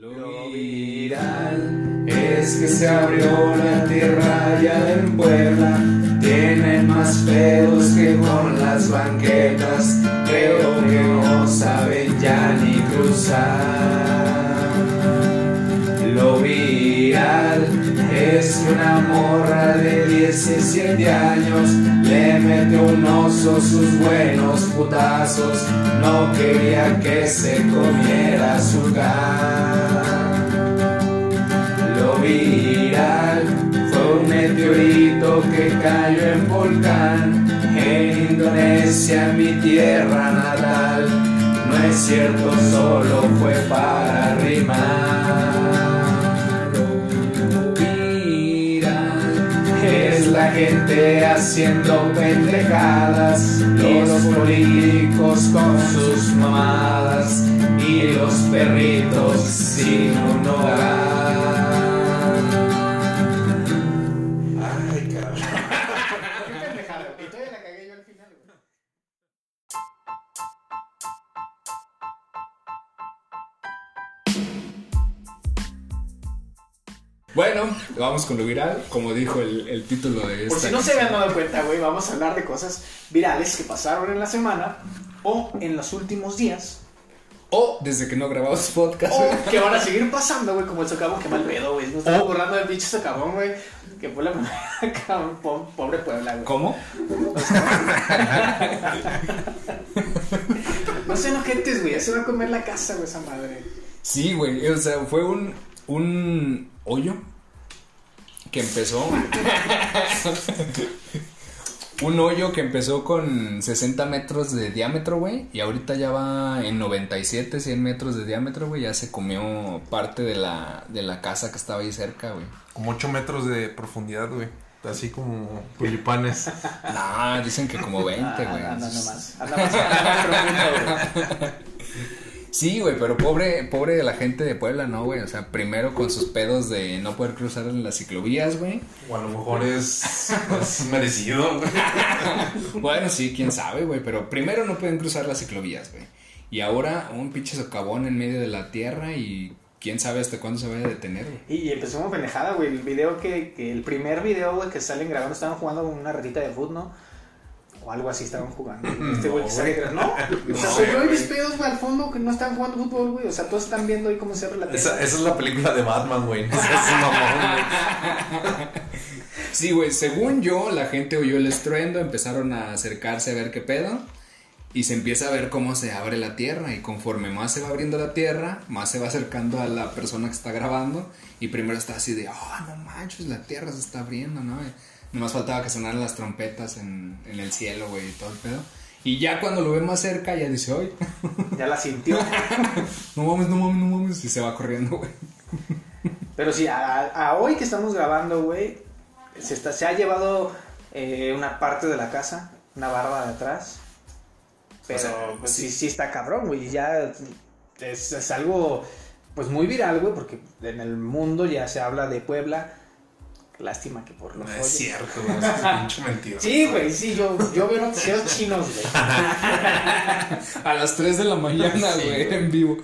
Lo viral es que se abrió la tierra ya en Puebla. Tienen más pedos que con las banquetas. Creo que no saben ya ni cruzar. Lo viral es que una morra de 17 años le metió un oso sus buenos putazos. No quería que se comiera su gas. Meteorito que cayó en volcán en Indonesia, mi tierra natal. No es cierto, solo fue para rimar. Viral es la gente haciendo pendejadas, los políticos con sus mamadas y los perritos sin un hogar. Bueno, vamos con lo viral, como dijo el, el título de esta. Por si no se habían dado cuenta, güey, vamos a hablar de cosas virales que pasaron en la semana o en los últimos días O desde que no grabamos podcast. o que van a seguir pasando, güey, como el socavón, que mal pedo, güey. Nos estamos borrando del pinche socavón, güey. Que fue la cabrón, po- pobre Puebla, güey. ¿Cómo? No sean ojentes, güey, ya se va a comer la casa, güey, esa madre. Sí, güey, o sea, fue un, un hoyo que empezó. un hoyo que empezó con 60 metros de diámetro, güey, y ahorita ya va en 97, 100 metros de diámetro, güey, ya se comió parte de la, de la casa que estaba ahí cerca, güey. Como 8 metros de profundidad, güey. Así como tulipanes. No, dicen que como 20, güey. Ah, anda nomás. Anda más, anda más profundo, güey. Sí, güey, pero pobre, pobre de la gente de Puebla, ¿no, güey? O sea, primero con sus pedos de no poder cruzar en las ciclovías, güey. O a lo mejor es, es merecido, güey. Bueno, sí, quién sabe, güey, pero primero no pueden cruzar las ciclovías, güey. Y ahora un pinche socavón en medio de la tierra y quién sabe hasta cuándo se vaya a detener, güey. Y, empezó como pendejada, güey. El video que, que el primer video, güey, que salen grabando, estaban jugando con una ratita de fútbol, ¿no? O algo así estaban jugando. Este güey que sale gra- ¿no? O sea, mis pedos, güey, al fondo que no estaban jugando fútbol, güey. O sea, todos están viendo ahí cómo se abre la tele. Esa, esa es la película de Batman, güey. Es un mamón, güey. Sí, güey, según yo, la gente oyó el estruendo, empezaron a acercarse a ver qué pedo. Y se empieza a ver cómo se abre la tierra. Y conforme más se va abriendo la tierra, más se va acercando a la persona que está grabando. Y primero está así de, oh, no manches, la tierra se está abriendo, ¿no? Nomás faltaba que sonaran las trompetas en, en el cielo, güey, y todo el pedo. Y ya cuando lo ve más cerca, ya dice, oye, Ya la sintió. no mames, no mames, no mames. Y se va corriendo, güey. Pero sí, a, a hoy que estamos grabando, güey, se, está, se ha llevado eh, una parte de la casa, una barba de atrás. Pero O sea, pues, sí. sí. sí, está cabrón, güey. y Ya es, es algo pues muy viral, güey, porque en el mundo ya se habla de Puebla. Lástima que por los No es cierto, güey. Es pinche mentira. Sí, güey, sí, yo, yo veo noticieros chinos, güey. A las 3 de la mañana, Sí, güey, güey. en vivo.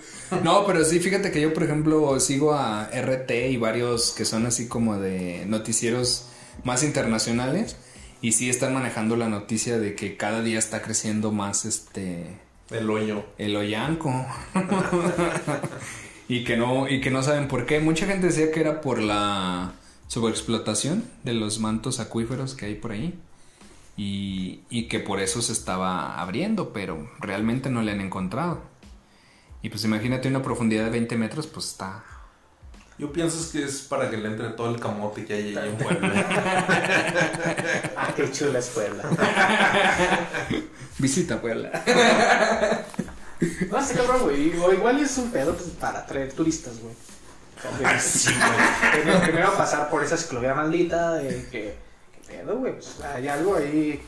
No, pero sí, fíjate que yo, por ejemplo, sigo a RT y varios que son así como de noticieros más internacionales. Y sí están manejando la noticia de que cada día está creciendo más este El hoyo. el hoyanco. y que no, y que no saben por qué. Mucha gente decía que era por la sobreexplotación de los mantos acuíferos que hay por ahí. Y, y que por eso se estaba abriendo, pero realmente no le han encontrado. Y pues imagínate una profundidad de 20 metros, pues está... Yo pienso es que es para que le entre todo el camote que hay ahí en Puebla. Ah, qué chula es Puebla. Visita Puebla. No, cabrón, güey. O igual es un pedo pues, para atraer turistas, güey. Güey. Primero, primero pasar por esa ciclovía maldita de que... ¿Qué pedo, güey? Pues hay algo ahí...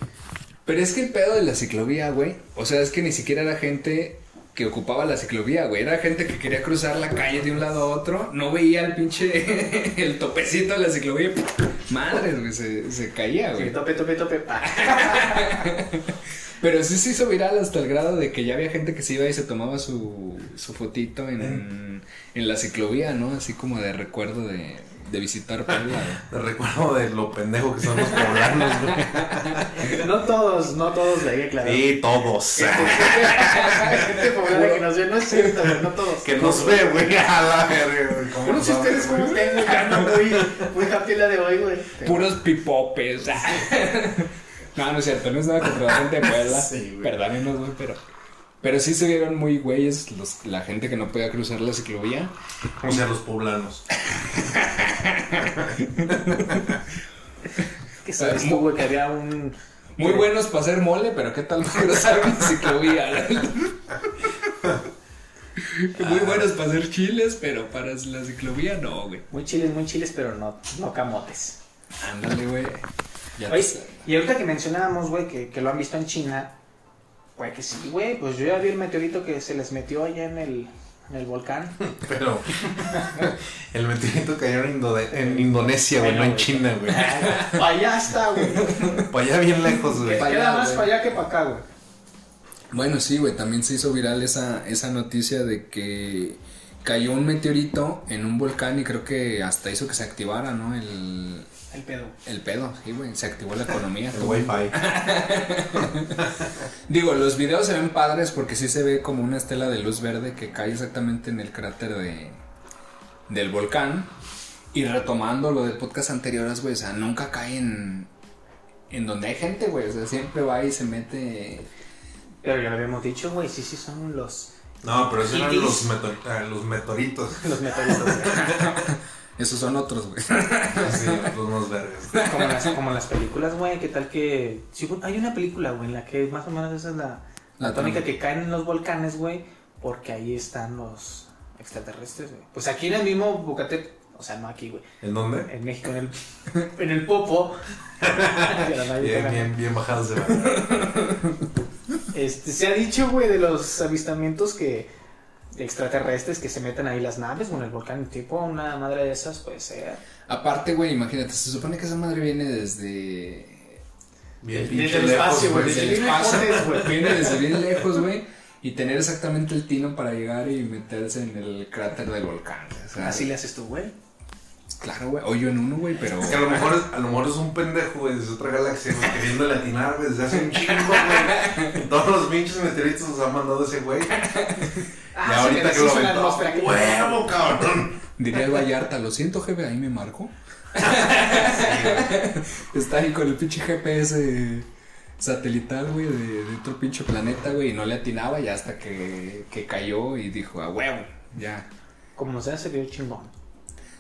Pero es que el pedo de la ciclovía, güey. O sea, es que ni siquiera era gente que ocupaba la ciclovía, güey. Era gente que quería cruzar la calle de un lado a otro. No veía el pinche. el topecito de la ciclovía. Madres, güey, se, se caía, Sí, güey. tope, tope, tope. pa. Pero sí se hizo viral hasta el grado de que ya había gente que se iba y se tomaba su, su fotito en, en la ciclovía, ¿no? Así como de recuerdo de, de visitar Puebla. Te recuerdo de lo pendejo que son los poblanos, güey. No todos, no todos le aclarar. Sí, todos. Gente poblana que nos ve, no es cierto, güey, no todos. Que nos ve, güey, a la verga, güey. ¿Cómo Yo no sé ustedes cómo ya muy, muy happy la de hoy, güey. Puros pipopes. No, no es cierto, no es nada contra la gente de Puebla. Sí, güey. Perdónenos, güey, pero. Pero sí se vieron muy güeyes los, la gente que no podía cruzar la ciclovía. O sea, los poblanos. Que sabes tú, güey, que había un... Muy buenos para hacer mole, pero ¿qué tal para cruzar una ciclovía? Muy buenos para hacer chiles, pero para la ciclovía no, güey. Muy chiles, muy chiles, pero no, no camotes. Ándale, güey. Oye, y ahorita que mencionábamos, güey, que, que lo han visto en China, güey, que sí, güey, pues yo ya vi el meteorito que se les metió allá en el, en el volcán. Pero el meteorito cayó en, Indonesia, güey, no en. China, güey. Para allá está, güey. Para allá bien lejos, güey. Queda más para allá que para acá, güey. Bueno, sí, güey, también se hizo viral esa, esa noticia de que cayó un meteorito en un volcán y creo que hasta hizo que se activara, ¿no? El, El pedo. el pedo, sí, güey, se activó la economía. El wifi. Digo, los videos se ven padres porque sí se ve como una estela de luz verde que cae exactamente en el cráter de, del volcán. Y retomando lo del podcast anteriores, güey, o sea, nunca cae en, en donde hay gente, güey, o sea, siempre va y se mete... Pero ya lo habíamos dicho, güey, sí, sí son los, No, pero esos eran Itis. los, meto- ah, los meteoritos. los meteoritos, güey. Esos son otros, güey. Sí, los más vergas. Como las, como las películas, güey, ¿qué tal que... sí, hay una película, güey, en la que más o menos esa es la, la, La tónica que caen en los volcanes, güey, porque ahí están los extraterrestres, güey. Pues aquí en el mismo Bucatep, o sea, no aquí, güey, ¿En dónde? en México, en el, en el Popo. Bien, bien, bien bajados de verdad. Este, se ha dicho, güey, de los avistamientos que extraterrestres que se meten ahí las naves, o en el volcán, tipo una madre de esas, puede ser. Aparte, güey, imagínate, se supone que esa madre viene desde... Bien Desde el lejos, espacio, güey, desde el bien espacio, güey. Viene desde bien lejos, güey. Y tener exactamente el tino para llegar y meterse en el cráter del volcán. sea, Así le haces tú, güey. Claro, güey. Hoyo en uno, güey, pero... Es que a lo mejor es, a lo mejor es un pendejo, güey, desde otra galaxia, güey, queriendo latinar, güey, desde hace un chingo, güey. Todos los pinches meteoritos los ha mandado ese güey. Ah, y ahorita que lo aventó, huevo, cabrón. Diría el Vallarta, lo siento, jefe, ahí me marco. Está ahí con el pinche GPS satelital, güey, de, de otro pinche planeta, güey, y no le atinaba ya hasta que, que cayó y dijo, a huevo, ya. Como sea, se vio chingón.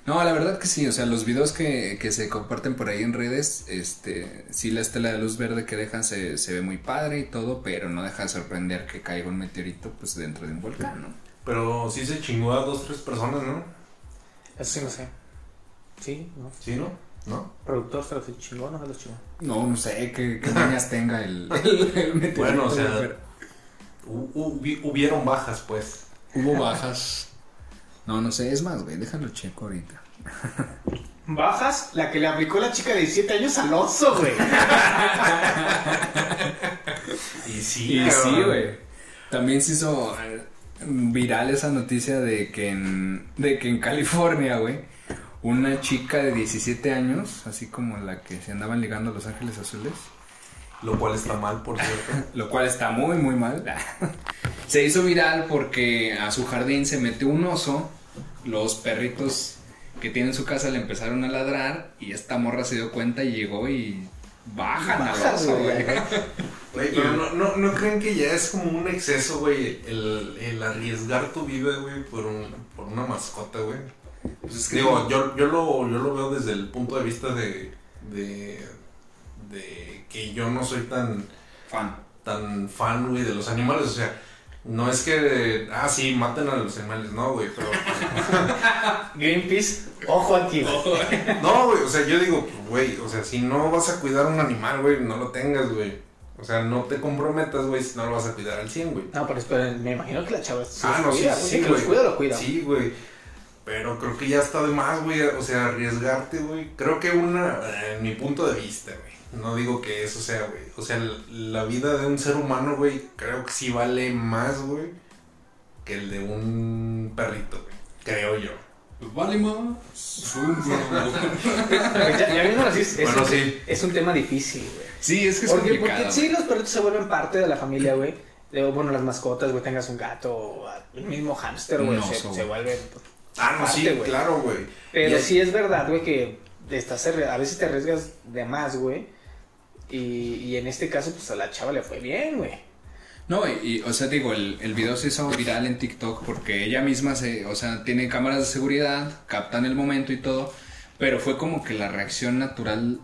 No, la verdad que sí, o sea, los videos que, que se comparten por ahí en redes, este, sí la estela de luz verde que dejan se, se ve muy padre y todo, pero no deja de sorprender que caiga un meteorito, pues, dentro de un volcán, ¿no? Pero sí se chingó a dos, tres personas, ¿no? Eso sí no sé. Sí, ¿no? ¿Sí, no? ¿No? Productor se los chingó, no se los chingó. No, no sé qué, qué mañas tenga el, el, el meteorito. Bueno, o sea, hubieron bajas, pues. hubo bajas. No, no sé, es más, güey, déjalo checo ahorita. Bajas, la que le aplicó la chica de 17 años al oso, güey. Y sí, Y sí, güey. También se hizo eh, viral esa noticia de que en, de que en California, güey, una chica de 17 años, así como la que se andaban ligando a Los Ángeles Azules, Lo cual está mal, por cierto. lo cual está muy, muy mal, se hizo viral porque a su jardín se metió un oso, los perritos que tiene en su casa le empezaron a ladrar y esta morra se dio cuenta y llegó y bajan al oso, güey. güey. Güey, pero no, no, no creen que ya es como un exceso, güey, el, el arriesgar tu vida, güey, por, un, por una mascota, güey. Pues es que Digo, yo, yo, lo, yo lo veo desde el punto de vista de, de, de que yo no soy tan, fan. tan fan, güey, de los animales. O sea, no es que, ah, sí, maten a los animales, no, güey, pero... Greenpeace, ojo aquí, güey. No, güey, o sea, yo digo, güey, o sea, si no vas a cuidar un animal, güey, no lo tengas, güey. O sea, no te comprometas, güey, si no lo vas a cuidar al 100, güey. No, pero espera, me imagino que la chava sí Ah, no, sí, cuida, güey. sí, que los cuida, lo cuida. Sí, güey. Pero creo que ya está de más, güey. O sea, arriesgarte, güey. Creo que una, en mi punto de vista, güey. No digo que eso sea, güey. O sea, la vida de un ser humano, güey, creo que sí vale más, güey, que el de un perrito, güey. Creo yo. Vale más. Ya, ya viéndolo así, es, es Bueno, un, sí. es un tema difícil, güey. Sí, es que es Porque, complicado. porque sí, los perritos se vuelven parte de la familia, güey. De, bueno, las mascotas, güey, tengas un gato o el mismo hámster, güey, Un se, se vuelven. Ah, no, sí, güey. claro, güey. Pero Y- sí es verdad, güey, que estás a veces te arriesgas de más, güey. Y, en este caso, pues a la chava le fue bien, güey. No, y, o sea, digo, el, el video se hizo viral en TikTok porque ella misma se, o sea, tiene cámaras de seguridad, captan el momento y todo, pero fue como que la reacción natural,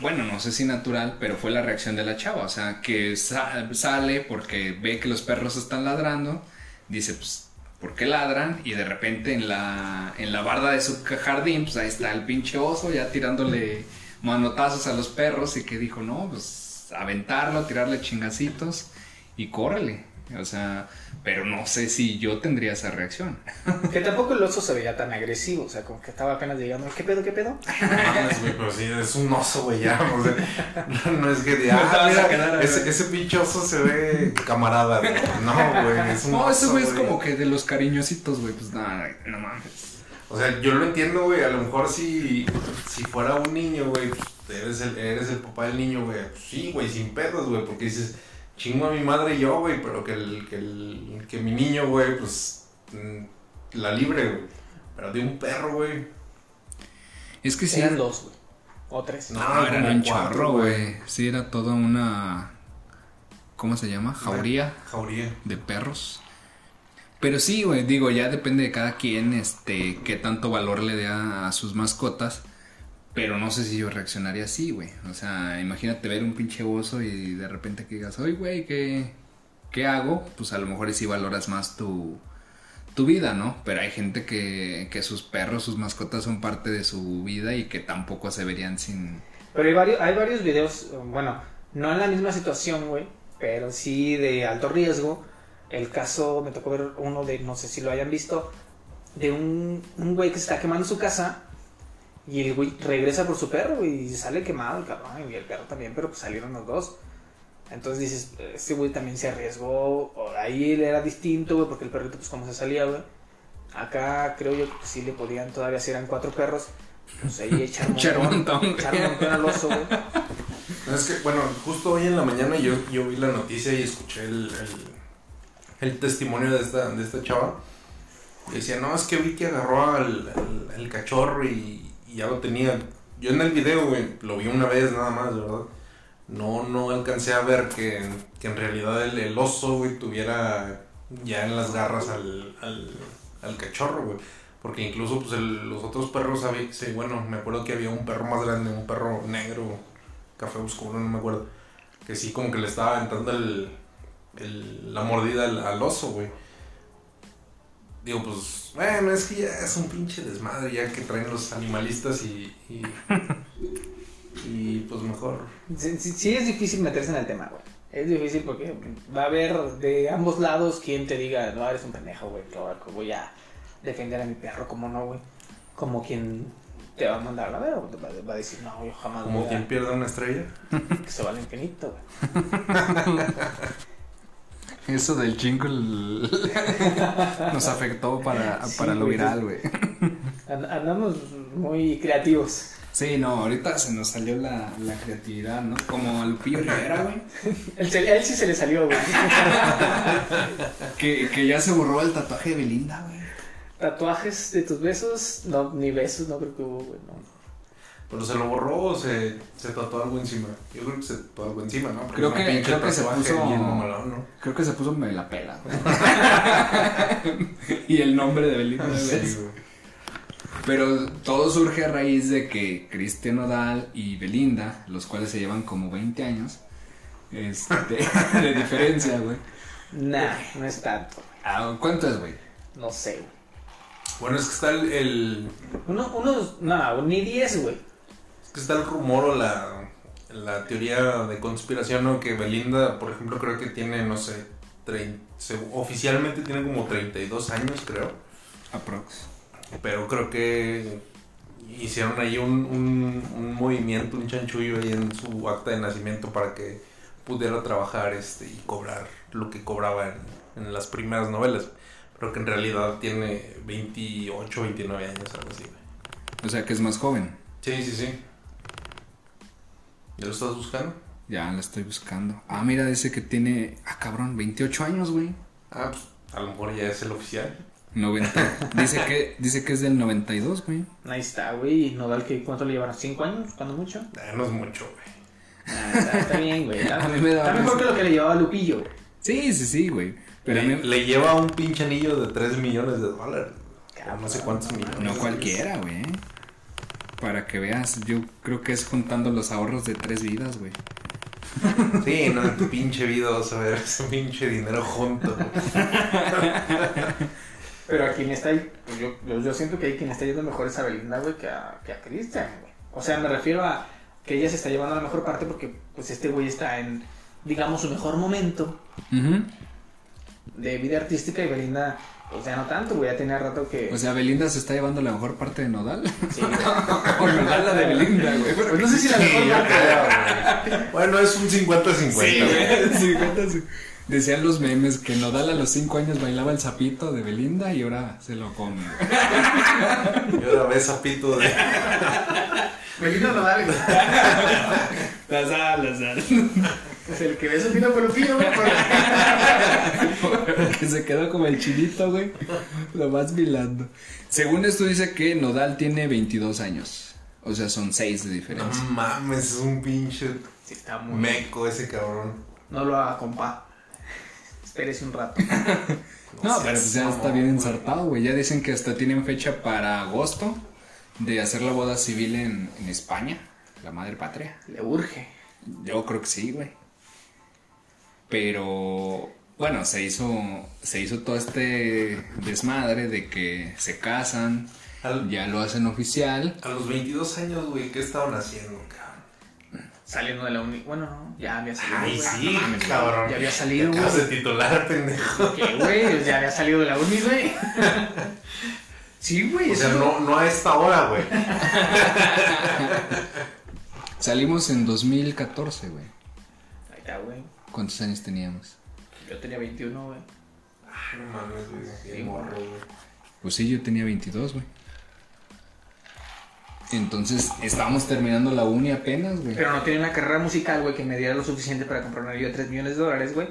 bueno, no sé si natural, pero fue la reacción de la chava, o sea, que sa- sale porque ve que los perros están ladrando, dice, pues, ¿por qué ladran? Y de repente en la, en la barda de su jardín, pues ahí está el pinche oso ya tirándole manotazos a los perros y que dijo, no, pues aventarlo, tirarle chingacitos y córrele. O sea, pero no sé si yo tendría esa reacción. Que tampoco el oso se veía tan agresivo, o sea, como que estaba apenas llegando. ¿Qué pedo, qué pedo? No mames, güey, pero sí, es un oso, güey, ya. O sea, no, no es que de, No te ah, mira, quedar, ese, ese pinche oso se ve camarada, güey. No, güey, es un No, ese oso, güey es como que de los cariñositos, güey, pues nada, no mames. O sea, yo lo entiendo, güey. A lo mejor si, si fuera un niño, güey, pues, eres el, eres el papá del niño, güey. Pues, sí, güey, sin pedos, güey. Porque dices, chingo a mi madre y yo, güey. Pero que, el, que, el, que mi niño, güey, pues mm, la libre, güey. Pero de un perro, güey. Es que sí. Eran dos, güey. O tres. No, No, eran un chorro, güey. Sí, era toda una. ¿Cómo se llama? Jauría Jauría. de perros. Pero sí, güey, digo, ya depende de cada quien, este, qué tanto valor le dé a, sus mascotas. Pero no sé si yo reaccionaría así, güey. O sea, imagínate ver un pinche oso y de repente que digas, oye, güey, ¿qué, ¿qué hago? Pues a lo mejor sí valoras más tu, tu vida, ¿no? Pero hay gente que, que sus perros, sus mascotas son parte de su vida y que tampoco se verían sin... Pero hay varios, hay varios videos, bueno, no en la misma situación, güey, pero sí de alto riesgo. El caso, me tocó ver uno de, no sé si lo hayan visto, de un, un güey que se está quemando su casa y el güey regresa por su perro y sale quemado el cabrón y el perro también, pero pues salieron los dos. Entonces dices, este güey también se arriesgó, o ahí él era distinto, güey, porque el perrito pues como se salía, güey. Acá creo yo que sí le podían, todavía si eran cuatro perros, pues ahí echar Echar montón, al oso, güey. No, Es que, bueno, justo hoy en la mañana yo, yo vi la noticia y escuché el, el, el testimonio de esta, de esta chava. Decía, no, es que vi que agarró al, al- al cachorro y, y ya lo tenía. Yo en el video, güey, lo vi una vez nada más, ¿verdad? No, no alcancé a ver que, que en realidad el, el oso, güey, tuviera ya en las garras al, al, al cachorro, güey. Porque incluso, pues, el- los otros perros, había, sí, bueno, me acuerdo que había un perro más grande, un perro negro, café oscuro, no me acuerdo. Que sí, como que le estaba aventando el, el- la mordida al, al oso, güey. Digo, pues, bueno, es que ya es un pinche desmadre ya que traen los animalistas y. y, y, pues mejor. Sí, sí- sí es difícil meterse en el tema, güey. Es difícil porque va a haber de ambos lados quien te diga, no, eres un pendejo, güey, claro que voy a defender a mi perro, como no, güey. Como quien te va a mandar a la verga, güey, te va, va a decir, no, yo jamás Como voy a- quien pierde una estrella. que se va al infinito, güey. Eso del jingle nos afectó para, Sí, para lo güey. viral, güey. And- andamos muy creativos. Sí, no, ahorita se nos salió la, la creatividad, ¿no? Como al Lupillo Rivera, güey. A él sí se le salió, güey. Que, que ya se borró el tatuaje de Belinda, güey. Tatuajes de tus besos, no, ni besos, no creo que hubo, güey, no. Pero se lo borró o se, se tatuó algo encima. Yo creo que se tatuó algo encima, ¿no? Porque Creo que- creo que se puso- bien mamalón, ¿no? Creo que se puso me la pela, güey. y el nombre de Belinda, güey. Sí, güey. Pero todo surge a raíz de que Cristian Nodal y Belinda, los cuales se llevan como 20 años este, de diferencia, güey. Nah, no es tanto, Ah, ¿Cuánto es, güey? no sé, güey. Bueno, es que está el, el- Uno, unos, no, ni 10, güey. Que está el rumor o la, la teoría de conspiración, ¿no? Que Belinda, por ejemplo, creo que tiene, no sé, trein- se- oficialmente tiene como 32 años, creo. Aprox. Pero creo que hicieron ahí un, un, un movimiento, un chanchullo ahí en su acta de nacimiento para que pudiera trabajar este y cobrar lo que cobraba en, en las primeras novelas. Pero que en realidad tiene 28, 29 años, algo así. O sea que es más joven. Sí, sí, sí. ¿Ya lo estás buscando? Ya la estoy buscando. Ah, mira, dice que tiene. Ah, cabrón, 28 años, güey. Ah, pues a lo mejor ya es el oficial. 90. dice, que, dice que es del 92, güey. Ahí está, güey. ¿Y Nodal qué, cuánto le llevan? ¿Cinco años? ¿Cuándo mucho? Ah, no es mucho, güey. Ah, está, está bien, güey. Está, A mí me daba está mejor que lo que le llevaba Lupillo. güey. Sí, sí, sí, güey. Pero a le, mí- le lleva un pinche anillo de 3 millones de dólares. O no sé cuántos millones. No cualquiera, güey. Para que veas, yo creo que es juntando los ahorros de tres vidas, güey. Sí, no, en tu pinche vida vas a ver ese pinche dinero junto. Pero a quien está ahí, pues yo, yo, yo siento que hay quien está yendo mejor es a Belinda, güey, que a, que a Cristian, güey. O sea, me refiero a que ella se está llevando la mejor parte porque, pues, este güey está en, digamos, su mejor momento de vida artística y Belinda, pues, ya no tanto, güey, ya tenía rato que... O sea, Belinda se está llevando la mejor parte de Nodal. sí, o Nodal la de Belinda, güey. Pues no sé si la mejor parte, güey. Bueno, es un 50-50. Sí, güey. güey. 50, sí. Decían los memes que Nodal a los 5 años bailaba el sapito de Belinda y ahora se lo come. Y ahora ves a Pito de. Belinda Nodal, güey. Las alas, las Es el que ve su pino con Lupillo, güey. por- que se quedó como el chinito, güey. Lo vas milando. Según esto dice que Nodal tiene 22 años. O sea, son 6 de No diferencia. mames, es un pinche Sí, está muy... meco ese cabrón. No lo haga, compa. Espérese un rato. No, pero pues ya está bien ensartado, güey. Ya dicen que hasta tienen fecha para agosto de hacer la boda civil en, en España, la madre patria. Le urge. Yo creo que sí, güey. Pero bueno, se hizo se hizo todo este desmadre de que se casan, Al- ya lo hacen oficial. A los 22 años, güey, ¿qué estaban haciendo, cabrón? Saliendo de la uni. Bueno, no, ya había salido. Ay, güey. sí, No cabrón. Ya había salido, güey. de titular, pendejo. ¿Qué, güey? Ya había salido de la uni, güey. Sí, güey. O sea, no, no a esta hora, güey. Salimos en 2014, güey. Ahí está, güey. ¿Cuántos años teníamos? Yo tenía 21, güey. Ay, no mames, güey. Sí, morro, güey. Pues sí, yo tenía 22, güey. Entonces, estábamos terminando la uni apenas, güey. Pero no tenía una carrera musical, güey, que me diera lo suficiente para comprar un anillo de 3 millones de dólares, güey.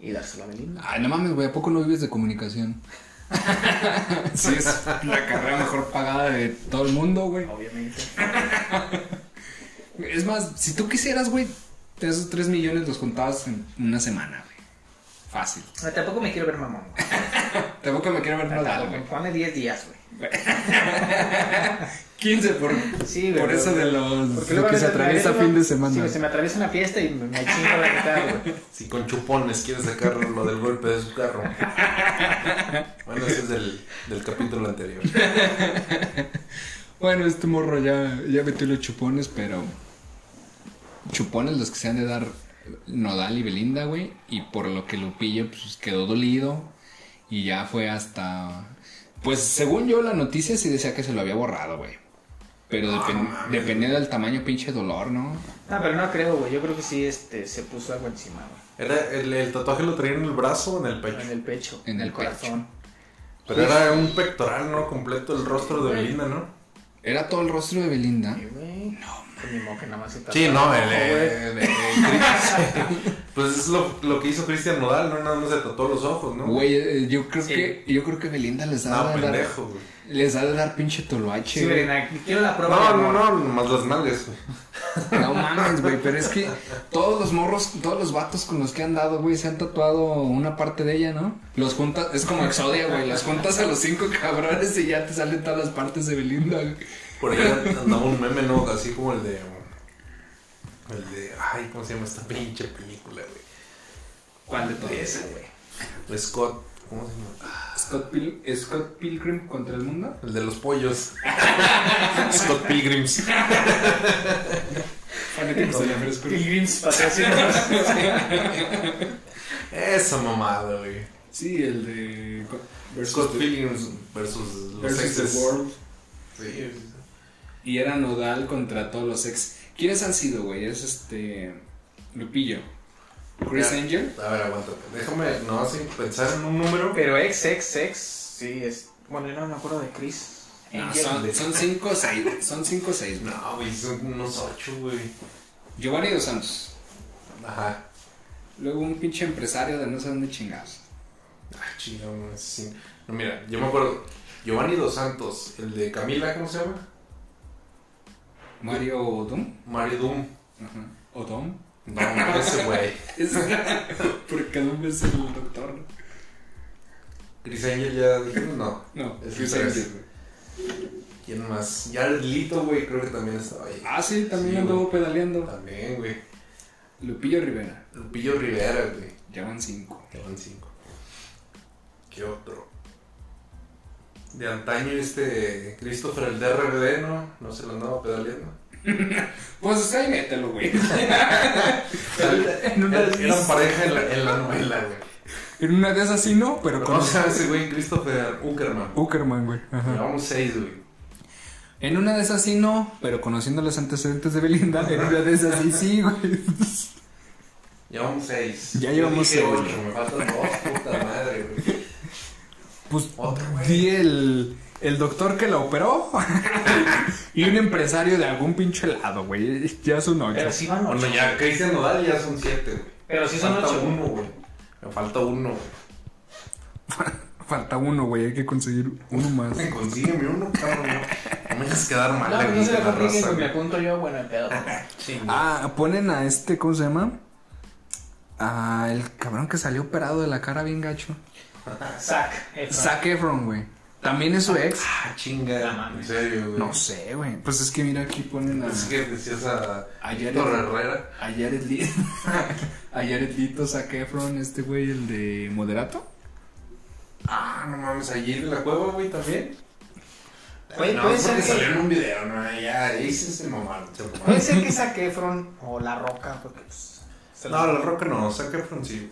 Y dárselo a Belinda. Ay, no mames, güey, ¿a poco no vives de comunicación? sí, es la carrera mejor pagada de todo el mundo, güey. Obviamente. Es más, si tú quisieras, güey, esos 3 millones los contabas en una semana, güey. Fácil. No, tampoco me quiero ver mamón. güey. Tampoco me quiero ver nada, Tampoco, güey. me pone 10 días, güey. 15 por, Sí, güey. por eso de los porque lo luego que se atraviesa fin de Sí, semana. güey, se me atraviesa una fiesta y me, me chingo la mitad, güey. Si con chupones quieres sacar lo del golpe de su carro. Bueno, ese es del, del capítulo anterior. Bueno, este morro ya, ya metió los chupones, pero. Chupones los que se han de dar Nodal y Belinda, güey. Y por lo que Lupillo pues, quedó dolido. Y ya fue hasta. Pues según yo, la noticia sí decía que se lo había borrado, güey. Pero No, depen- mames. dependía del tamaño, pinche dolor, ¿no? No, pero no creo, güey. Yo creo que sí este, se puso algo encima, güey. Era, el, el tatuaje lo traía en el brazo o en el pecho. En el pecho. En el corazón. Pero era un pectoral, ¿no? Completo el rostro de Belinda, ¿no? Era todo el rostro de Belinda. Sí, güey. No, pues ni modo que nada más se Sí, no, el, el- el- el- Pues es lo, lo que hizo Cristian Nodal, ¿no? Nada más se tatuó los ojos, ¿no? Güey, eh, yo creo Sí. que yo creo que Belinda les da No, de dar, pendejo, les da de dar pinche toloache. Sí. Verena, quiero la prueba. No, no, no, nomás las nalgas. No mames, güey, pero es que todos los morros, todos los vatos con los que han dado, güey, se han tatuado una parte de ella, ¿no? Los juntas, es como Exodia, güey, los juntas a los cinco cabrones y ya te salen todas las partes de Belinda, güey. Por ahí andaba un meme, ¿no? Así como el de. El de. Ay, ¿cómo se llama esta pinche película, güey? ¿Cuál de todas? Esa, güey. Scott. ¿Cómo se llama? Scott, Pil Scott Pilgrim contra el mundo. El de los pollos. Scott Pilgrims. Pilgrims patrocinados. Esa mamada, güey. Sí, el de. Versus Scott Pilgrims versus los versus the. World. Sí. Y era Nodal contra todos los ex. ¿Quiénes han sido, güey? Es este. Lupillo. Chris Ya. Angel. A ver, aguántate. Déjame, no, así pensar en un número. Pero ex, ex, ex, sí, es. Bueno, yo no me acuerdo de Chris. No, son, son cinco o seis. Son cinco o seis, güey. No, güey, son unos ocho, güey. Giovanni Dos Santos. Ajá. Luego un pinche empresario de no sé dónde chingados. Ah, ese sí. No, mira, yo me acuerdo. Giovanni Dos Santos, el de Camila, ¿cómo se llama? Mario Odom. Mario Doom. Ajá. Odom. No, no, ese güey. Porque Odom es el doctor. Chris Angel ya dijimos, no. No, Es Chris el Angel, güey. ¿Quién más? Jared Lito, güey, creo que también estaba ahí. Ah, sí, también Sí, anduvo pedaleando. También, güey. Lupillo Rivera. Lupillo Rivera, güey. Ya van cinco. Ya van cinco. ¿Qué otro? De antaño este Christopher el DRBD, ¿no? No se lo andaba pedaleando. Pues ahí mételo, güey. en una Eran pareja en la, en la novela, güey. En una de esas sí no, pero con ¿Cómo se llama ese güey? Christopher Uckerman. Uckerman, güey. Ajá. Llevamos seis, güey. En una de esas sí no, pero conociendo los antecedentes de Belinda, en una de esas sí sí, güey. Llevamos seis. Ya llevamos seis. ocho, me faltan dos, puta madre. Pues Otro, güey. di el, el doctor que la operó y un empresario de algún pinche lado, güey. Ya son ocho. Pero sí van ocho. Bueno, ya Cristian Nodal ya son siete, güey. Pero sí son falta ocho. uno, güey. Me falta uno, güey. Falta uno, güey. Hay que conseguir uno más. Consígueme uno, cabrón. No, no me dejes quedar mal. No, aquí no se la compliquen, raza, pues me apunto yo, bueno, el pedo. Sí, Ah, ponen a este, ¿cómo se llama? Ah, el cabrón que salió operado de la cara bien gacho. Zac. Efron. Zac Efron, güey. También es su ex. Ah, No chinga. mames. En serio, güey. No sé, güey. Pues es que mira, aquí ponen a, Es que decías a a Jared, Herrera. a Jared a Jared Leto, Zac Efron, este güey, el de Moderato. Ah, no mames, allí de la cueva, güey, también. Puede- no, puede es ser que- salió en un video, no, ya, ahí sí se mamaron, se mamaron. Puede ser que Zac Efron o La Roca, porque pues, No, la roca no, Zac Efron sí.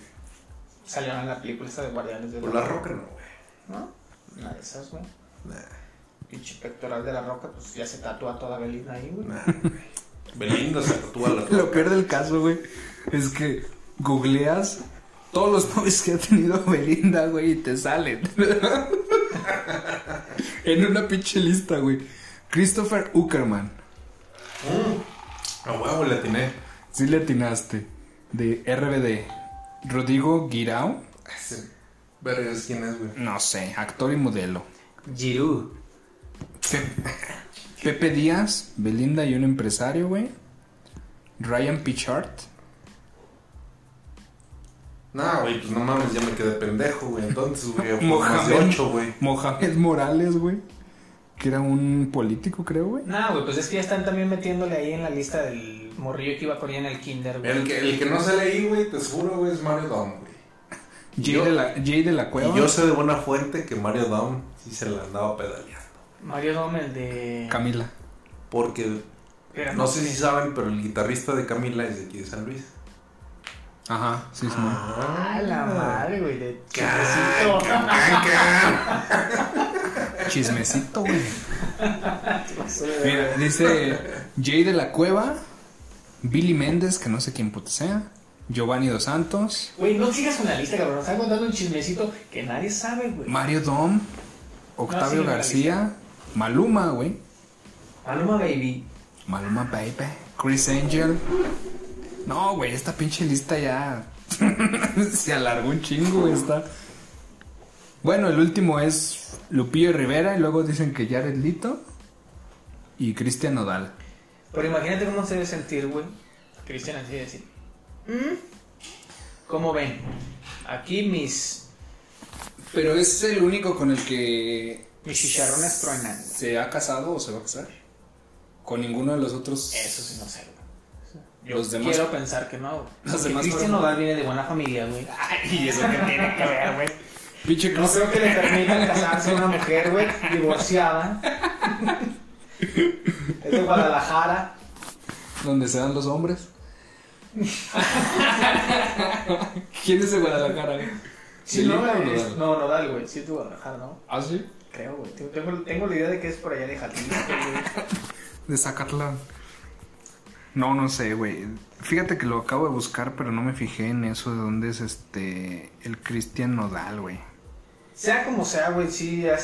Salieron en la película esta de Guardianes de Por la roca no, güey. ¿No? Una de esas, güey. Nah, Pinche pectoral de La Roca, pues ya se tatúa toda Belinda ahí, güey. nah. Belinda se tatúa la Lo roca. peor del caso, güey, es que googleas todos los novios que ha tenido Belinda, güey, y te salen. en una pinche lista, güey. Christopher Uckerman. A huevo le atiné. Sí le atinaste. De RBD. Rodrigo Guirao. Ese. Vergas, ¿quién es, güey? No sé, actor y modelo. Giroud. Pepe Díaz, Belinda y un empresario, güey. Ryan Pichard. No, güey, pues no mames, ya me quedé pendejo, güey. Entonces, güey, Mohamed. ocho, güey. Mohamed Morales, güey. Que era un político, creo, güey. No, güey, pues es que ya están también metiéndole ahí en la lista del morrillo que iba con ella en el kinder, güey. El que, el que no sale ahí, güey, te seguro, güey, es Mario Dom, güey. Jay, Yo- de la, Jay de la Cueva. Y yo sé de buena fuente que Mario Dom sí se la andaba pedaleando. Mario Dom, el de... Camila. Porque, Pero no sé si saben, pero el guitarrista de Camila es de aquí de San Luis. Ajá, sí, sí. Ah, la madre, güey, de Can, chismecito. güey. Mira, dice Jay de la Cueva, Billy Méndez, que no sé quién puta sea, Giovanni Dos Santos, Güey, no sigas con la lista, cabrón. Están contando un chismecito que nadie sabe, güey. Mario Dom, Octavio García, Maluma, güey. Maluma Baby. Maluma Baby, Chris Angel. No, güey, esta pinche lista ya se alargó un chingo, güey, está. Bueno, el último es Lupillo Rivera y luego dicen que Jared Lito y Cristian Nodal. Pero imagínate cómo se debe sentir, güey. Cristian así de decir. "¿Mm? ¿Cómo ven? Aquí mis, Pero es el único con el que mis chicharrones truenan. se ha casado o se va a casar. Con ninguno de los otros. Eso sí no sé, güey. Yo Los demás- quiero pensar que no, güey. Los demás Cristian Nodal viene de buena familia, güey. Y eso que tiene que ver, güey. Pinche No creo que le permitan casarse a una mujer, güey, divorciada. Es de Guadalajara. Donde se dan los hombres. ¿Quién es de Guadalajara? güey? Sí, no, ¿Belinda o es- Nodal? no, Nodal, güey. Sí es de Guadalajara, ¿no? ¿Ah, sí? Creo, güey. Tengo, tengo, tengo la idea de que es por allá de Jalisco, güey. De Zacatlán. No, no sé, güey. Fíjate que lo acabo de buscar, pero no me fijé en eso de dónde es este. El Cristian Nodal, güey. Sea como sea, güey, sí ha,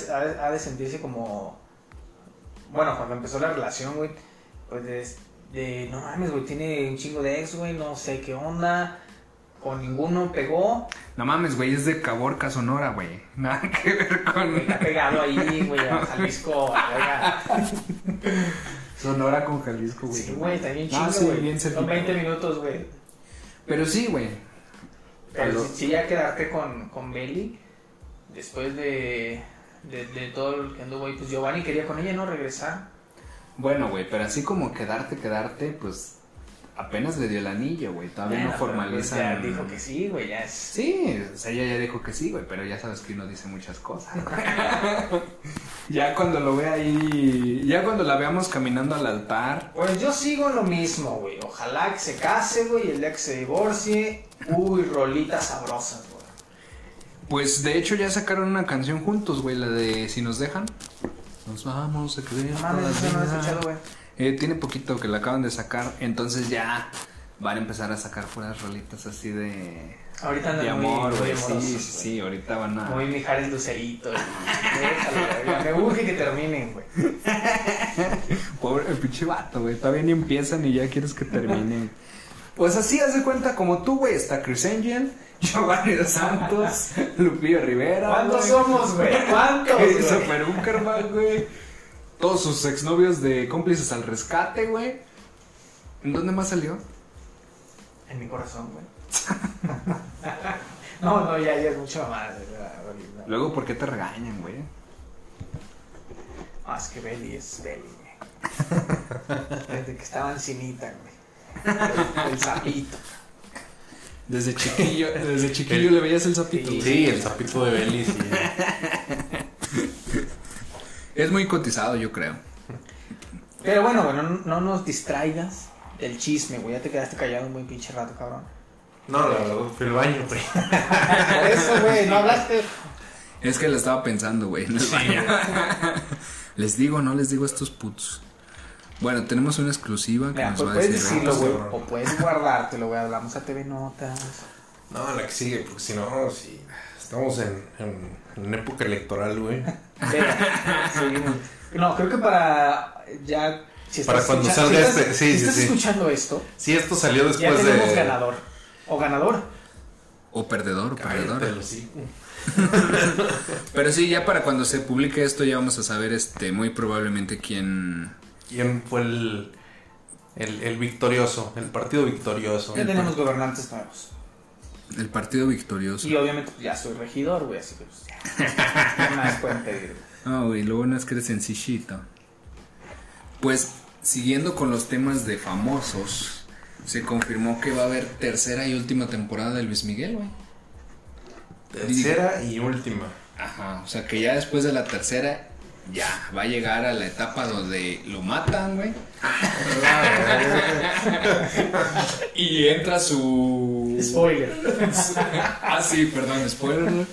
ha- de sentirse como. Bueno, cuando empezó la relación, güey, pues de, de, no mames, güey, tiene un chingo de ex, güey, no sé qué onda. Con ninguno pegó. No mames, güey, es de Caborca, Sonora, güey. Nada que ver con. Está pegado ahí, güey, a Jalisco, a. Sonora con Jalisco, güey. Sí, güey, está bien chido, sí, güey. bien Son cerquita. 20 minutos, güey. Pero sí, güey. Pero si, si ya quedarte con, con Belly, después de, de, de todo el que anduvo ahí, pues Giovanni quería con ella, ¿no? Regresar. Bueno, güey, pero así como quedarte, quedarte, pues apenas le dio el anillo, güey. Todavía Bueno, no pues, formalizan. Ya dijo que sí, güey, ya es. Sí, o sea, ella ya dijo que sí, güey, pero ya sabes que uno dice muchas cosas. ya cuando lo ve ahí, ya cuando la veamos caminando al altar, Pues yo sigo en lo mismo, güey. Ojalá que se case, güey, el día que se divorcie. Uy, rolitas sabrosas, güey. Pues de hecho ya sacaron una canción juntos, güey, la de Si nos dejan. Nos vamos a creer. Mames, eso no lo he escuchado, güey. Eh, tiene poquito que la acaban de sacar, entonces ya van a empezar a sacar puras rolitas así de, Ahorita de amor, güey. Sí, sí, sí, ahorita van a. Muy Mijares Lucerito. Déjalo. Me urge que terminen, güey. Pobre el pinche vato, güey. Todavía ni empiezan y ya quieres que termine. pues así, haz de cuenta como tú, güey. Está Chris Angel, Giovanni dos Santos, Lupillo Rivera. ¿Cuántos güey. somos, güey? ¿Cuántos, güey? Super Uckerman, güey. Todos sus exnovios de cómplices al rescate, güey. ¿En dónde más salió? En mi corazón, güey. no, no, ya, ya es mucho más. Luego, ¿por qué te regañan, güey? Ah, es que Belly es Belly, güey. Desde que estaba encinita, güey. El, sapito. Desde chiquillo, desde chiquillo le veías el sapito. Sí. Sí, el zapito de Belly, sí. Es muy cotizado, yo creo. Pero bueno, güey, no, no nos distraigas del chisme, güey. Ya te quedaste callado un buen pinche rato, cabrón. No, la verdad, fue el baño, güey. Por eso, güey, no hablaste. Es que la estaba pensando, güey. baño. les digo, no les digo a estos putos. Bueno, tenemos una exclusiva que Mira, nos pues va a puedes decir. decirlo, güey. O puedes guardártelo, güey. Hablamos a TV Notas. No, la que sigue, porque si no, sí. Estamos en, en, en época electoral, güey. No, creo que para ya. Si Para cuando salga si estás- este- sí, si sí, estás sí. escuchando esto, Sí, esto salió ya después tenemos de. ganador. O ganador. O perdedor, o Cállate, perdedor. lo sí. Pero sí, ya para cuando se publique esto ya vamos a saber este muy probablemente quién... ¿Quién fue el, el, el victorioso? El partido victorioso. Ya tenemos gobernantes nuevos. El partido victorioso. Y obviamente pues, ya soy regidor, güey. Así que pues ya. ¿Qué más pueden pedir? Ah, güey, lo bueno es que eres sencillito. Pues, siguiendo con los temas de famosos, se confirmó que va a haber tercera y última temporada de Luis Miguel, güey. Tercera y última. Ajá, o sea que ya después de la tercera, ya va a llegar a la etapa donde lo matan, güey. y entra su... Spoiler. ah, sí, perdón, spoiler, güey.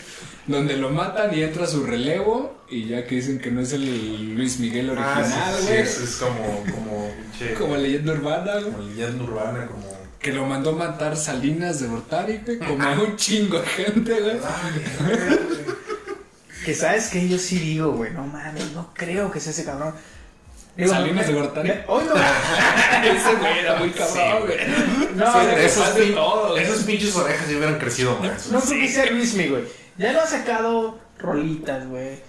Donde lo matan y entra su relevo y ya que dicen que no es el Luis Miguel Ah, original, sí, sí, güey. es, es como, como, pinche- Como leyenda urbana, güey. como leyenda urbana, como. Que lo mandó matar Salinas de Gortari, güey. Como a un chingo de gente, güey. Que sabes que yo sí digo, güey. No mames, no creo que sea ese cabrón. Salinas me- de Gortari. Hoy no. Ese güey era muy cabrón, güey. No, Sí, de esos, pin- todo, güey. esos pinches orejas ya hubieran crecido más. No creo que sea Luismi, güey. Ya lo ha sacado rolitas, güey.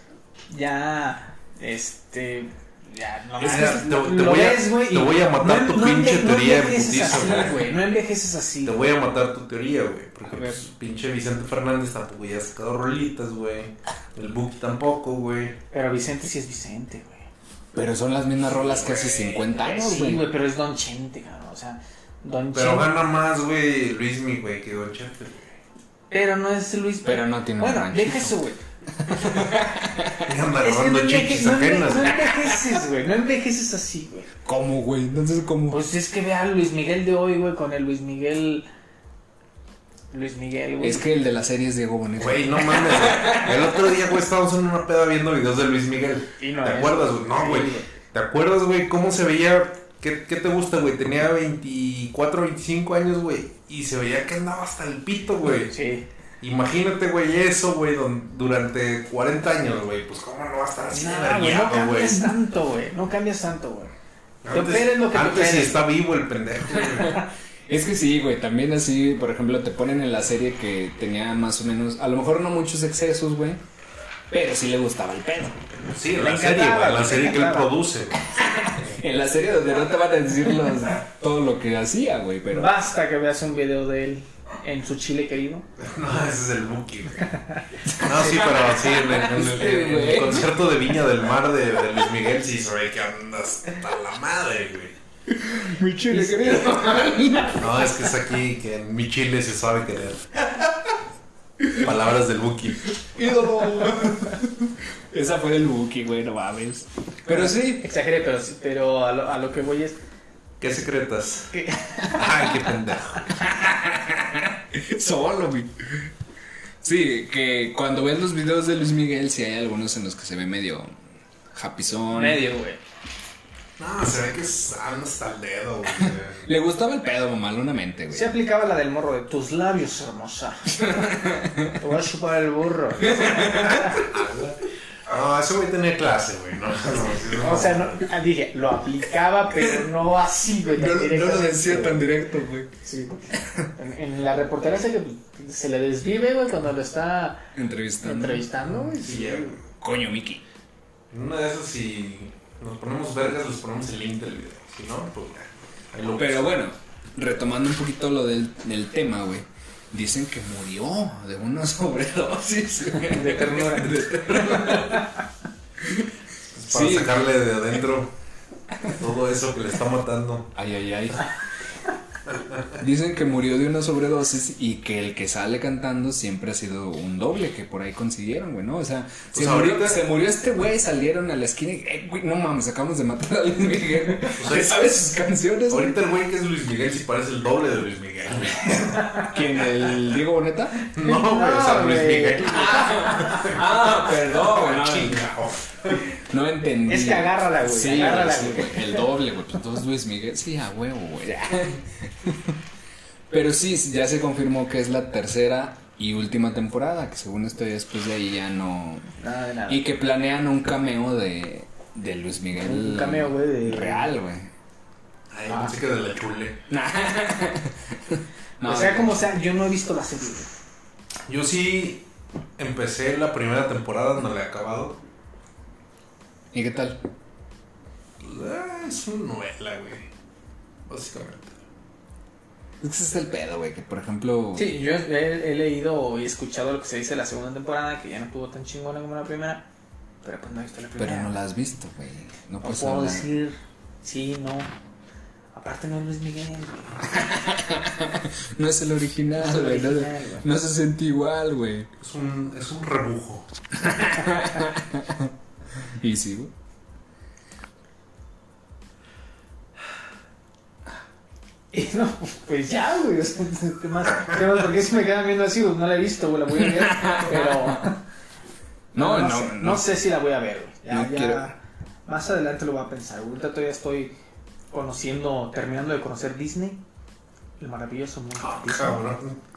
Ya, este. Ya, no Es mames, te- voy a- ves, güey, te y voy a matar tu pinche teoría de envejeces putiza, así, güey. güey. No envejeces así. Te voy a matar tu teoría, güey. Porque pues, pinche Vicente Fernández tampoco ya ha sacado rolitas, güey. El Buki tampoco, güey. Pero Vicente sí es Vicente, güey. Pero son las mismas rolas que hace 50 años, Sí, güey. güey, pero es Don Chente, cabrón. O sea, Don Pero Chente. gana más, güey, Luismi, güey, que Don Chente, güey. Pero no es Luis. Pero no tiene Bueno, deja eso, güey. Es que no, enveje- ajenas, envejeces, güey. No envejeces así, güey. ¿Cómo, güey? Entonces, ¿cómo? Pues es que vea a Luis Miguel de hoy, güey, con el Luis Miguel Luis Miguel, güey. Es que el de la serie es Diego Boneta. Güey, no mames, güey. El otro día, güey, estábamos en una peda viendo videos de Luis Miguel. Y no ¿Te es. acuerdas, güey? No, güey. ¿Te acuerdas, güey, cómo se veía? ¿Qué, qué te gusta, güey? Tenía 24, 25 años, güey. Y se veía que andaba hasta el pito, güey. Sí. Imagínate, güey, eso, güey, don- durante 40 años, güey. Pues, ¿cómo no va a estar así de No, güey, no cambias tanto, güey. No cambias tanto, güey. Te Antes, lo que te antes sí está vivo el pendejo, güey. Es que sí, güey, también así, por ejemplo, te ponen en la serie que tenía más o menos, a lo mejor no muchos excesos, güey, pero sí le gustaba el pedo. Sí, en la serie, güey, en la serie que él produce. En la serie donde no te van a decir los, todo lo que hacía, güey, pero... Basta que veas un video de él en su chile querido. No, ese es el Buki, güey. No, sí, pero sí, en el, en el- en el güey. concierto de Viña del Mar de, de Luis Miguel sí se ve que andas hasta la madre, güey. Mi chile, querido. No, es que es aquí que en mi chile se sabe querer. Palabras del Buki. Esa fue el Buki, güey, no mames. Pero sí, Exageré, pero, pero a, lo, a lo que voy es ¿Qué secretas? Ay, qué pendejo. solo, güey. Sí, que cuando ves los videos de Luis Miguel, sí hay algunos en los que se ve medio happyzón. medio, güey. No, se ve que es- hasta el dedo, güey. Le gustaba el pedo mamalonamente, güey. Se aplicaba la del morro de tus labios, hermosa. Te voy a chupar el burro. No, ese güey tenía clase, güey. No, no, sí, no. O sea, no, ah, dije, lo aplicaba, pero no así, güey. tan directamente, güey. directo, güey. Sí. En, en la reportera que se le desvive, güey, cuando lo está Entrevistando. entrevistando, güey. Sí, güey. Coño, Miki. En una de esas, si nos ponemos vergas, les ponemos el link del video. Si no, pues. Ahí lo Pero bueno, retomando un poquito lo del, del tema, güey. Dicen que murió de una sobredosis. De ternura. Para Sí. sacarle de adentro todo eso que le está matando. Ay, ay, ay. Dicen que murió de una sobredosis y que el que sale cantando siempre ha sido un doble que por ahí consiguieron, güey, ¿no? O sea, se, Pues murió, ahorita- se murió este güey, salieron a la esquina y, eh, güey, no mames, acabamos de matar a Luis Miguel. Pues, ¿Sabes sus canciones? güey? Ahorita el güey que es Luis Miguel sí parece el doble de Luis Miguel. ¿Quién? ¿El Diego Boneta? No, güey, o sea, Luis. Miguel. Ah, perdón, no. no entendí. Es que agárrala, güey, Sí, agárrala, sí, güey. güey, El doble, güey. Pues dos Luis Miguel. Sí, a huevo, güey. Pero sí, ya se confirmó que es la tercera y última temporada, que según esto ya después de ahí ya no... Nada de nada. Y que planean un cameo de, de Luis Miguel. Un cameo, güey, de- Real, güey. Ay, pensé que de la chule. No, o sea, como sea, yo no he visto la serie. güey. Yo sí empecé la primera temporada, no la he acabado. ¿Y qué tal? Ah, Es una novela, güey. Básicamente. Es que ese es el pedo, güey, que por ejemplo... Sí, yo he, he leído y escuchado lo que se dice de la segunda temporada, que ya no estuvo tan chingona como la primera. Pero pues no he visto la primera. Pero no la has visto, güey. No No puedes puedo hablar. decir sí, no. Aparte no es Luis Miguel, güey. No es el original, No güey. No se siente igual, güey. Es un, es un rebujo. Y sí, güey. Y no, pues ya, güey. o sea, ¿Qué más? ¿Qué más? Porque si me quedan viendo así, pues no la he visto, güey. La voy a ver. Pero. No, no, sé, no. no sé si la voy a ver, güey. Ya, No ya. quiero. Más adelante lo voy a pensar. Ahorita todavía estoy conociendo, terminando de conocer Disney. El maravilloso mundo Ah, de Disney. cabrón.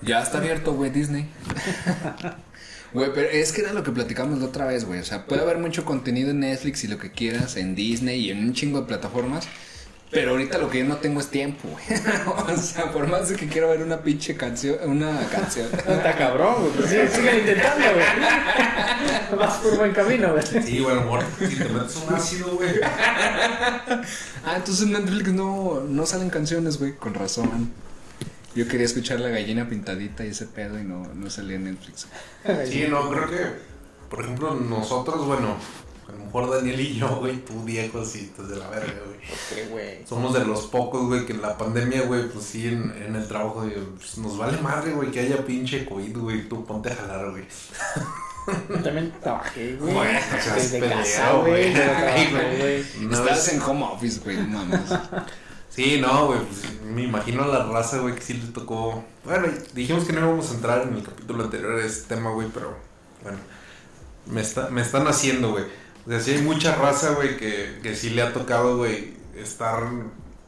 Ya está abierto, güey, Disney. Güey, pero es que era lo que platicamos la otra vez, güey. O sea, puede haber mucho contenido en Netflix y lo que quieras, en Disney y en un chingo de plataformas. Pero ahorita lo que yo no tengo es tiempo, güey. o sea, por más de que quiero ver una pinche canción, una canción. Está cabrón, güey. Sigue- sigan intentando, güey. Vas por buen camino, güey. Sí, bueno, amor, si te metes un ácido, güey. Ah, entonces en Netflix no, no salen canciones, güey. Con razón. Yo quería escuchar la gallina pintadita y ese pedo y no, no salía en Netflix. Sí, no, creo que, por ejemplo, nosotros, bueno, a lo mejor Daniel y yo, güey, tú viejos y pues de la verga, güey. ¿Qué, güey? Somos de los pocos, güey, que en la pandemia, güey, pues sí, en, en el trabajo, güey, pues, nos vale madre, güey, que haya pinche COVID, güey, tú ponte a jalar, güey. Yo también trabajé, güey. Bueno, Desde pelea, casa, güey. Estás vez- en home office, güey, no mames. Sí, no, güey, pues, me imagino a la raza, güey, que sí le tocó. Bueno, dijimos que no íbamos a entrar en el capítulo anterior a este tema, güey, pero bueno, me, está, me están haciendo, güey. O sea, sí hay mucha raza, güey, que, que sí le ha tocado, güey, estar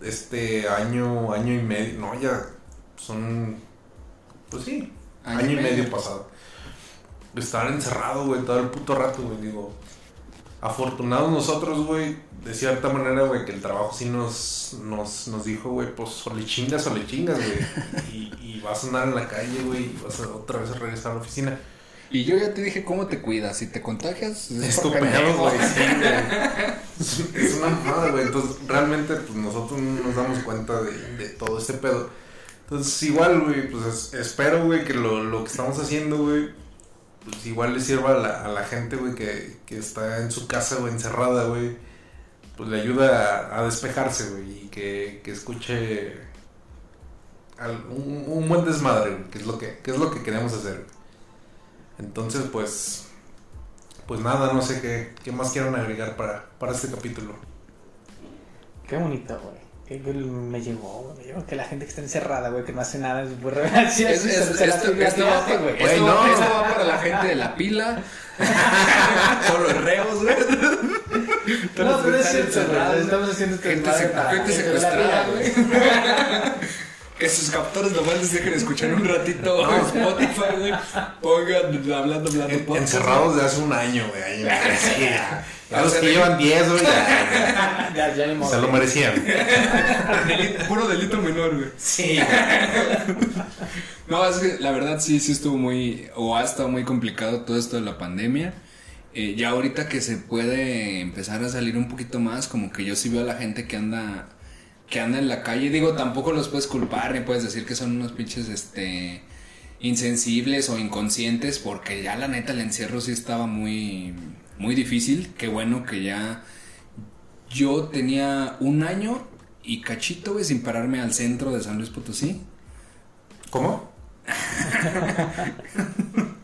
este año, año y medio, no, ya son, pues sí, año, y medio pasado. Estar encerrado, güey, todo el puto rato, güey, digo. Afortunados nosotros, güey, de cierta manera, güey, que el trabajo sí nos, nos, nos dijo, güey, pues o le chingas o le chingas, güey. Y, y vas a andar en la calle, güey, y vas a otra vez a regresar a la oficina. Y yo ya te dije cómo te cuidas. Si te contagias, Es por tu güey, sí. Es una mamada, güey. Entonces, realmente, pues nosotros no nos damos cuenta de, de todo este pedo. Entonces, igual, güey, pues es- espero, güey, que lo, lo que estamos haciendo, güey, pues igual le sirva a la, a la gente, güey, que, que está en su casa, güey, encerrada, güey. Pues le ayuda a, a despejarse, güey, y que, que escuche un, un buen desmadre, güey, que es lo que, que es lo que queremos hacer. Entonces, pues, pues nada, no sé qué, qué más quieran agregar para, para este capítulo. Qué bonito, güey. Me llegó, güey. Me llegó que la gente que está encerrada, güey, que no hace nada, es la esto, va para, güey. Güey, esto- no. esto va para la gente de la pila. Son los reos, güey. No, pero es Están cierto. Estamos haciendo este Gente, para gente secuestrada, güey. Que sus captores nomás les dejen escuchar un ratito Spotify, güey. Pongan hablando, hablando. En- encerrados de hace un año, güey. sí, O los que llevan 10, güey, ya, Ya, ya ni modo. se lo merecían. Delito- puro delito menor, güey. Sí. No, es que la verdad sí, sí estuvo muy, o ha estado muy complicado todo esto de la pandemia. Eh, ya ahorita que se puede empezar a salir un poquito más, como que yo sí veo a la gente que anda, que anda en la calle. Digo, tampoco los puedes culpar, ni puedes decir que son unos pinches, este, insensibles o inconscientes, porque ya la neta el encierro sí estaba muy, muy difícil. Qué bueno que ya yo tenía un año y cachito, güey, sin pararme al centro de San Luis Potosí. ¿Cómo?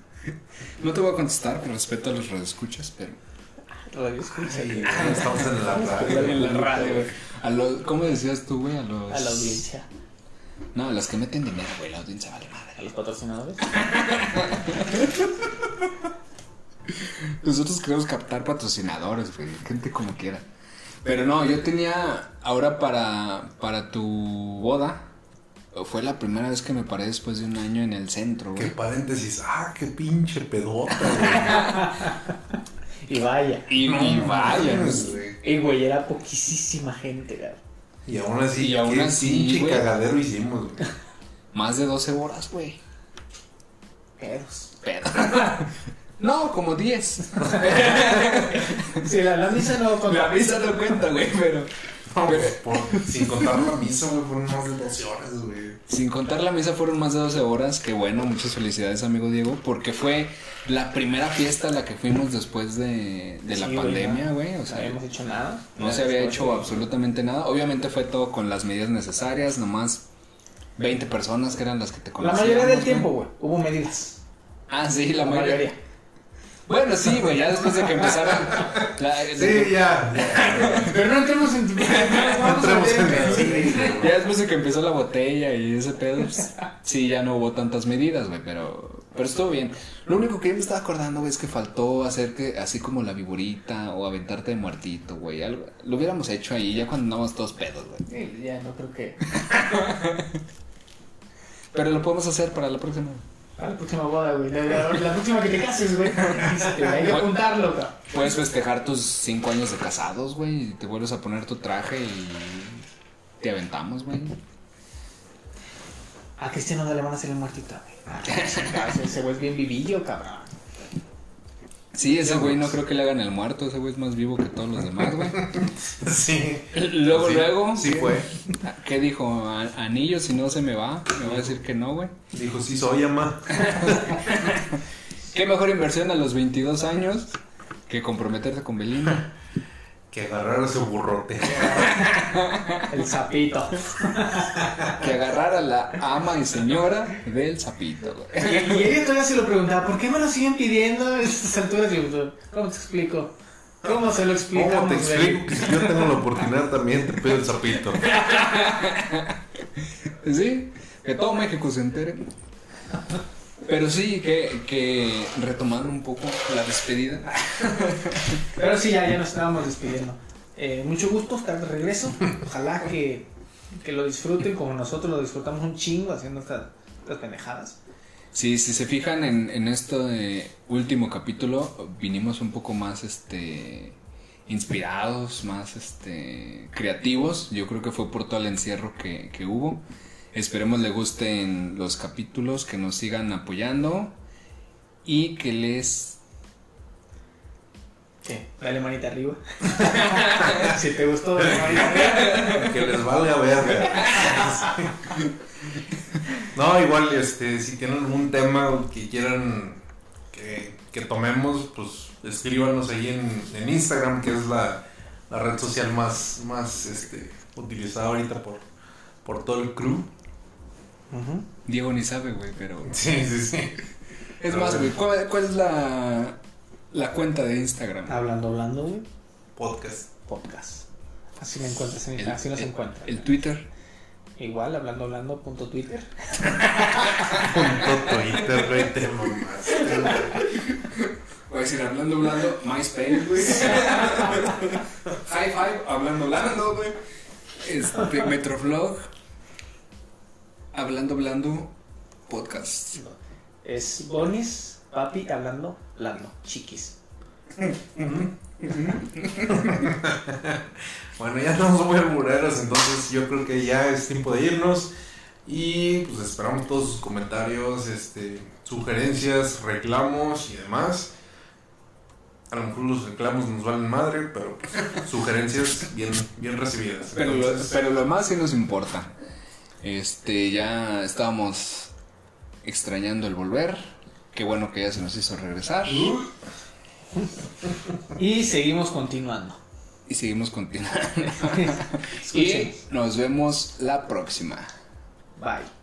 No te voy a contestar por respeto a los radioescuchas, pero. Radio. Estamos en la radio. En la radio, güey. A los, ¿Cómo decías tú, güey? A los. A la audiencia, No, a los que meten dinero, güey. La audiencia vale madre. a los patrocinadores. Nosotros queremos captar patrocinadores, güey. Gente como quiera. Pero no, yo tenía. Ahora para, para tu boda. Fue la primera vez que me paré después de un año en el centro, Qué güey. paréntesis. Ah, qué pinche pedota, Y vaya. Y, y vaya. Y güey, era poquísima gente, güey. Y aún así, Y aún así, pinche güey. cagadero hicimos, güey. Más de 12 horas, güey. Pedos. Pero. No, como 10. Sí, la, la misa no con La misa no cuenta, güey, pero. No, pues, por- sin contar la misa, güey, fueron más de 12 horas, güey. Sin contar la misa fueron más de 12 horas, que bueno, muchas felicidades amigo Diego, porque fue la primera fiesta a la que fuimos después de, de la Sí, pandemia, no. güey, o No sea, habíamos hecho nada. no se había hecho absolutamente nada, obviamente fue todo con las medidas necesarias, nomás 20 personas que eran las que te La conocían. mayoría del tiempo, güey, hubo medidas. Ah, sí, la, La mayoría. mayoría. Bueno, sí, güey, ya después de que empezaron... la- Sí, ya. ya. Pero no entremos en. No entremos en Sí, Ya después de que empezó la botella y ese pedo, pues, sí, ya no hubo tantas medidas, güey, pero, pero estuvo bien. Lo único que yo me estaba acordando, güey, es que faltó hacer que, así como la viborita o aventarte de muertito, güey, algo, lo hubiéramos hecho ahí ya cuando andamos todos pedos, güey. Sí, ya no creo que. Pero lo podemos hacer para la próxima. Para la próxima boda, güey. La, la- la próxima que te cases, güey. Este, Hay que apuntarlo, cabrón. Puedes festejar tus cinco años de casados, güey, y te vuelves a poner tu traje y te aventamos, güey. A Cristiano no le van a hacer el muertito, güey. Ah, Ese güey es bien vivillo, cabrón. Sí, ese güey no creo que le hagan el muerto, ese güey es más vivo que todos los demás, güey. Sí. Luego, Sí, luego. Sí fue. ¿Qué dijo? Anillo, si no se me va. Me va a decir que no, güey. Dijo, sí soy, ama. ¿Qué mejor inversión a los 22 años que comprometerte con Belinda? Que agarrara su burrote. El sapito. Que agarrar a la ama y señora del sapito, Y, güey. y ella todavía se lo preguntaba, ¿por qué me lo siguen pidiendo a estas alturas? Y yo, ¿cómo te explico? ¿Cómo se lo explicamos? ¿Cómo te explico que si yo tengo la oportunidad también te pido el sapito? Sí, que todo México se entere. Pero sí, que, que retomando un poco la despedida. Pero sí, ya, ya nos estábamos despidiendo. Eh, mucho gusto estar de regreso. Ojalá que, que lo disfruten como nosotros lo disfrutamos un chingo haciendo estas, estas pendejadas. Sí, si se fijan en, en este último capítulo, vinimos un poco más este inspirados, más este creativos. Yo creo que fue por todo el encierro que, que hubo. Esperemos les gusten los capítulos, que nos sigan apoyando y que les ¿Qué? Dale manita arriba. si te gustó, dale manita arriba. Que les valga ver. No, igual, este, si tienen algún tema que quieran que, que tomemos, pues escríbanos ahí en, en Instagram, que es la, la red social más, más este, utilizada ahorita por, por todo el crew. Diego ni sabe, güey, pero Sí, sí, sí. es más, güey, ¿cuál, cuál es la la cuenta de Instagram? Hablando, hablando, güey. Podcast. Podcast. Así me encuentras en El- así nos encuentran. El Twitter. Igual, hablando, hablando, punto Twitter. Punto Twitter, güey, te. Voy a decir, hablando, hablando, MySpace, güey. High five, hablando, hablando, güey. Este, Metroflog. Hablando, hablando, podcast. Es Bonis, papi, hablando, hablando, chiquis. Bueno, ya estamos muy albureros, entonces yo creo que ya es tiempo de irnos. Y pues esperamos todos sus comentarios, este, sugerencias, reclamos y demás. A lo mejor los reclamos nos valen madre, pero pues, sugerencias bien, bien recibidas. Pero lo, pero lo más sí nos importa. Este, ya estábamos extrañando el volver. Qué bueno que ya se nos hizo regresar. Y seguimos continuando. Y seguimos continuando. Escuchen. y nos vemos la próxima. Bye.